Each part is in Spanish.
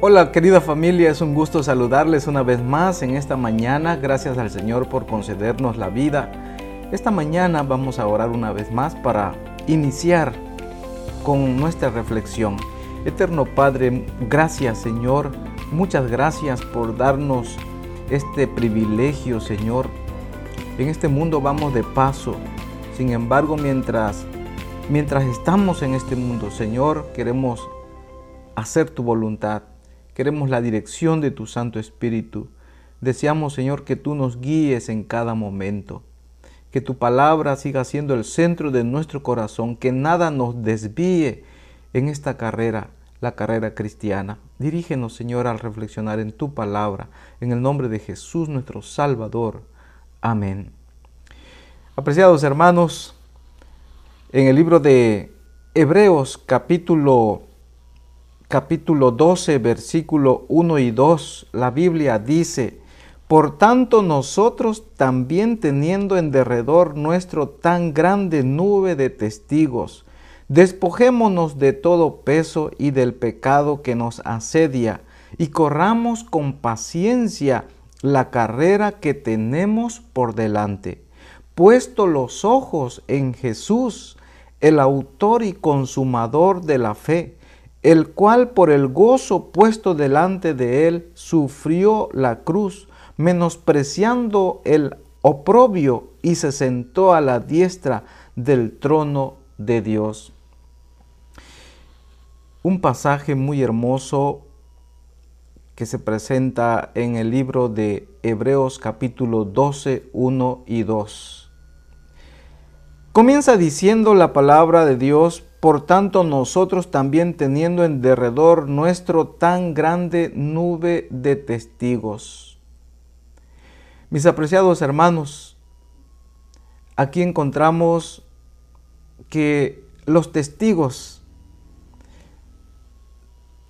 Hola querida familia, es un gusto saludarles una vez más en esta mañana. Gracias al Señor por concedernos la vida. Esta mañana vamos a orar una vez más para iniciar con nuestra reflexión. Eterno Padre, gracias Señor, muchas gracias por darnos este privilegio Señor. En este mundo vamos de paso. Sin embargo, mientras mientras estamos en este mundo, Señor, queremos hacer tu voluntad Queremos la dirección de tu Santo Espíritu. Deseamos, Señor, que tú nos guíes en cada momento. Que tu palabra siga siendo el centro de nuestro corazón. Que nada nos desvíe en esta carrera, la carrera cristiana. Dirígenos, Señor, al reflexionar en tu palabra. En el nombre de Jesús, nuestro Salvador. Amén. Apreciados hermanos, en el libro de Hebreos capítulo capítulo 12, versículo 1 y 2, la Biblia dice, Por tanto nosotros también teniendo en derredor nuestro tan grande nube de testigos, despojémonos de todo peso y del pecado que nos asedia, y corramos con paciencia la carrera que tenemos por delante, puesto los ojos en Jesús, el autor y consumador de la fe el cual por el gozo puesto delante de él sufrió la cruz, menospreciando el oprobio y se sentó a la diestra del trono de Dios. Un pasaje muy hermoso que se presenta en el libro de Hebreos capítulo 12, 1 y 2. Comienza diciendo la palabra de Dios, por tanto, nosotros también teniendo en derredor nuestro tan grande nube de testigos. Mis apreciados hermanos, aquí encontramos que los testigos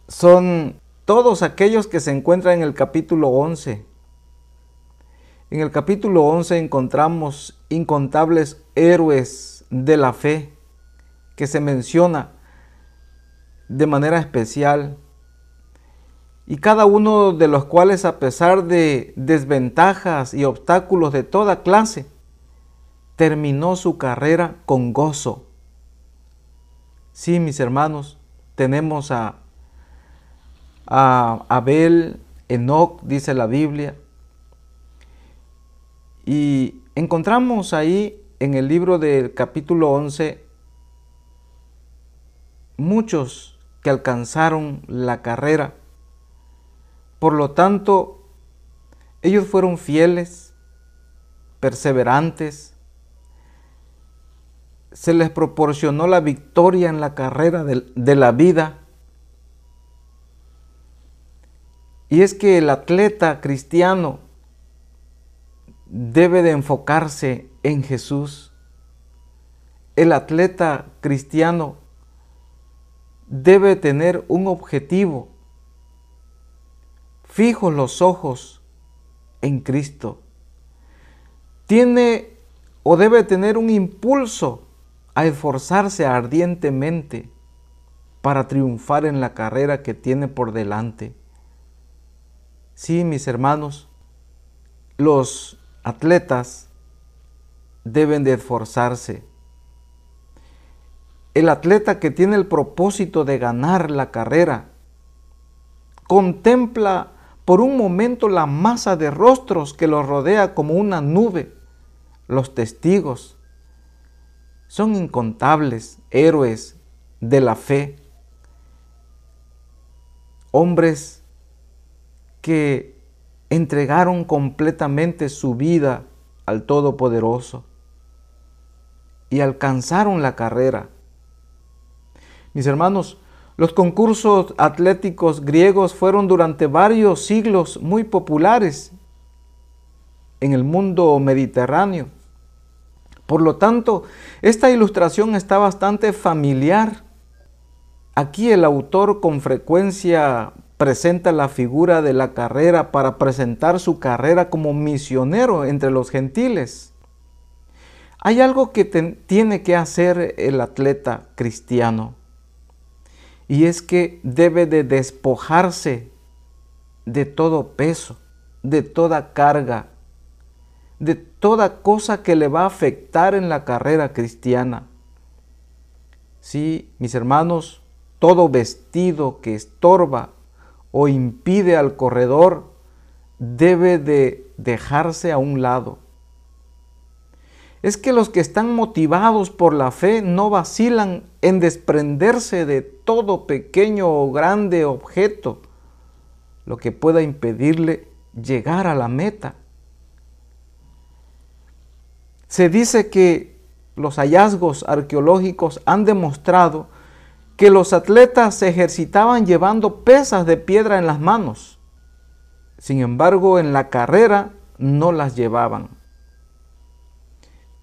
son todos aquellos que se encuentran en el capítulo 11. En el capítulo 11 encontramos incontables héroes de la fe que se menciona de manera especial y cada uno de los cuales a pesar de desventajas y obstáculos de toda clase, terminó su carrera con gozo. Sí, mis hermanos, tenemos a, a Abel, Enoch, dice la Biblia, y encontramos ahí en el libro del capítulo 11 muchos que alcanzaron la carrera. Por lo tanto, ellos fueron fieles, perseverantes, se les proporcionó la victoria en la carrera de, la vida. Y es que el atleta cristiano debe de enfocarse en Jesús. El atleta cristiano debe tener un objetivo. Fijo los ojos en Cristo. Tiene o debe tener un impulso a esforzarse ardientemente para triunfar en la carrera que tiene por delante. Sí, mis hermanos, los atletas deben de esforzarse el atleta que tiene el propósito de ganar la carrera contempla por un momento la masa de rostros que lo rodea como una nube. Los testigos son incontables héroes de la fe, hombres que entregaron completamente su vida al Todopoderoso y alcanzaron la carrera mis hermanos, los concursos atléticos griegos fueron durante varios siglos muy populares en el mundo mediterráneo. Por lo tanto, esta ilustración está bastante familiar. Aquí el autor con frecuencia presenta la figura de la carrera para presentar su carrera como misionero entre los gentiles. Hay algo que tiene que hacer el atleta cristiano y es que debe de despojarse de todo peso, de toda carga, de toda cosa que le va a afectar en la carrera cristiana. Sí, mis hermanos, todo vestido que estorba o impide al corredor debe de dejarse a un lado. Es que los que están motivados por la fe no vacilan en desprenderse de todo pequeño o grande objeto, lo que pueda impedirle llegar a la meta. Se dice que los hallazgos arqueológicos han demostrado que los atletas se ejercitaban llevando pesas de piedra en las manos. Sin embargo, en la carrera no las llevaban.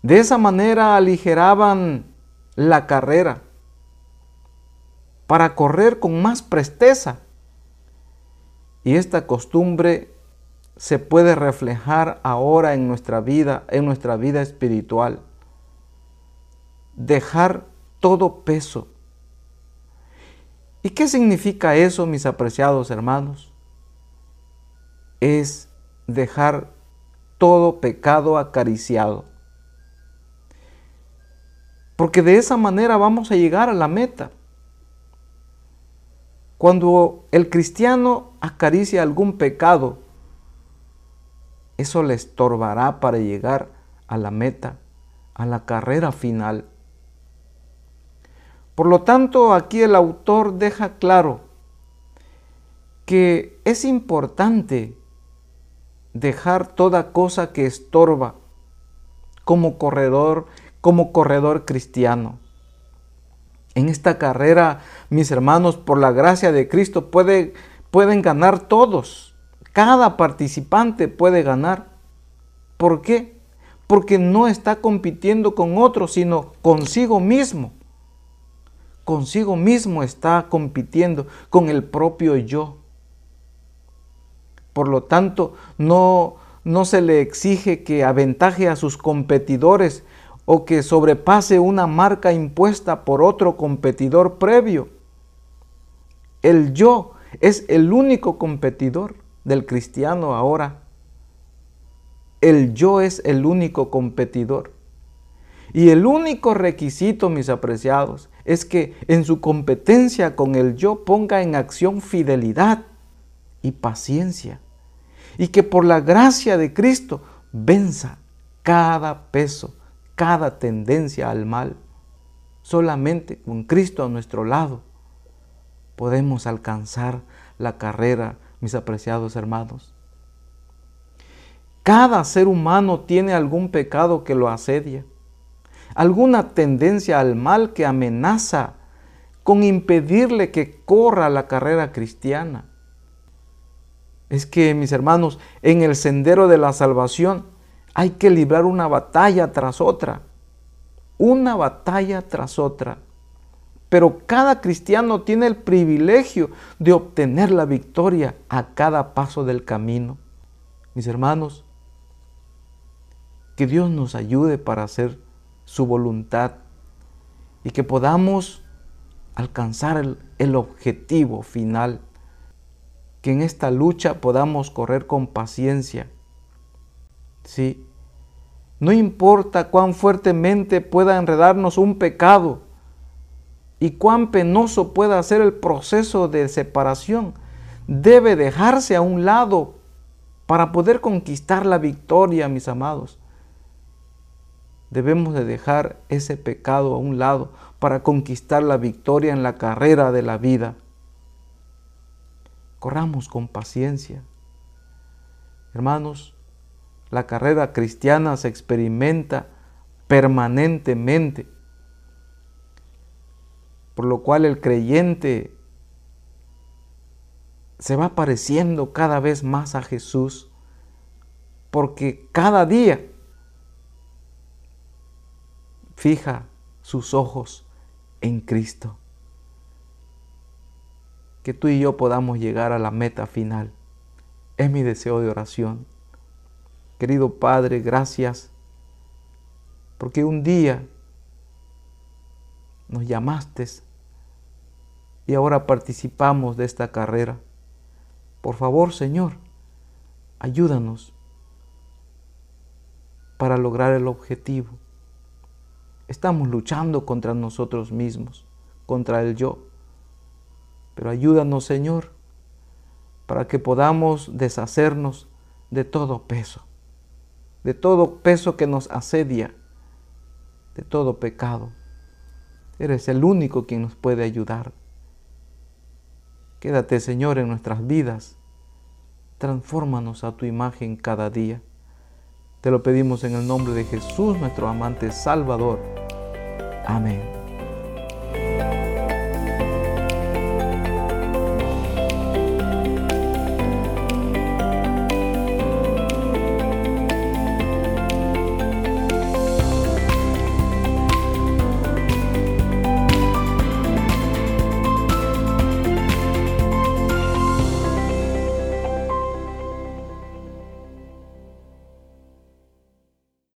De esa manera aligeraban la carrera para correr con más presteza. Y esta costumbre se puede reflejar ahora en nuestra vida, en nuestra vida espiritual. Dejar todo peso. ¿Y qué significa eso, mis apreciados hermanos? Es dejar todo pecado acariciado. Porque de esa manera vamos a llegar a la meta. Cuando el cristiano acaricia algún pecado, eso le estorbará para llegar a la meta, a la carrera final. Por lo tanto, aquí el autor deja claro que es importante dejar toda cosa que estorba como corredor, como corredor cristiano. En esta carrera, mis hermanos, por la gracia de Cristo pueden ganar todos. Cada participante puede ganar. ¿Por qué? Porque no está compitiendo con otros, sino consigo mismo. Consigo mismo está compitiendo con el propio yo. Por lo tanto, no, no se le exige que aventaje a sus competidores o que sobrepase una marca impuesta por otro competidor previo. El yo es el único competidor del cristiano ahora. El yo es el único competidor. Y el único requisito, mis apreciados, es que en su competencia con el yo ponga en acción fidelidad y paciencia. Y que por la gracia de Cristo venza cada peso, cada tendencia al mal. Solamente con Cristo a nuestro lado podemos alcanzar la carrera mis apreciados hermanos. Cada ser humano tiene algún pecado que lo asedia, alguna tendencia al mal que amenaza con impedirle que corra la carrera cristiana. Es que, mis hermanos, en el sendero de la salvación hay que librar una batalla tras otra, una batalla tras otra. Pero cada cristiano tiene el privilegio de obtener la victoria a cada paso del camino. Mis hermanos, que Dios nos ayude para hacer su voluntad y que podamos alcanzar el, objetivo final. Que en esta lucha podamos correr con paciencia. Sí. No importa cuán fuertemente pueda enredarnos un pecado, y cuán penoso pueda ser el proceso de separación, debe dejarse a un lado para poder conquistar la victoria, mis amados. Debemos de dejar ese pecado a un lado para conquistar la victoria en la carrera de la vida. Corramos con paciencia. Hermanos, la carrera cristiana se experimenta permanentemente por lo cual el creyente se va pareciendo cada vez más a Jesús, porque cada día fija sus ojos en Cristo. Que tú y yo podamos llegar a la meta final. Es mi deseo de oración. Querido Padre, gracias, porque un día nos llamaste y ahora participamos de esta carrera Por favor, Señor, ayúdanos para lograr el objetivo. Estamos luchando contra nosotros mismos, contra el yo. Pero ayúdanos, Señor, para que podamos deshacernos de todo peso, de todo peso que nos asedia, de todo pecado. Eres el único quien nos puede ayudar. Quédate, Señor, en nuestras vidas. Transfórmanos a tu imagen cada día. Te lo pedimos en el nombre de Jesús, nuestro amante Salvador. Amén.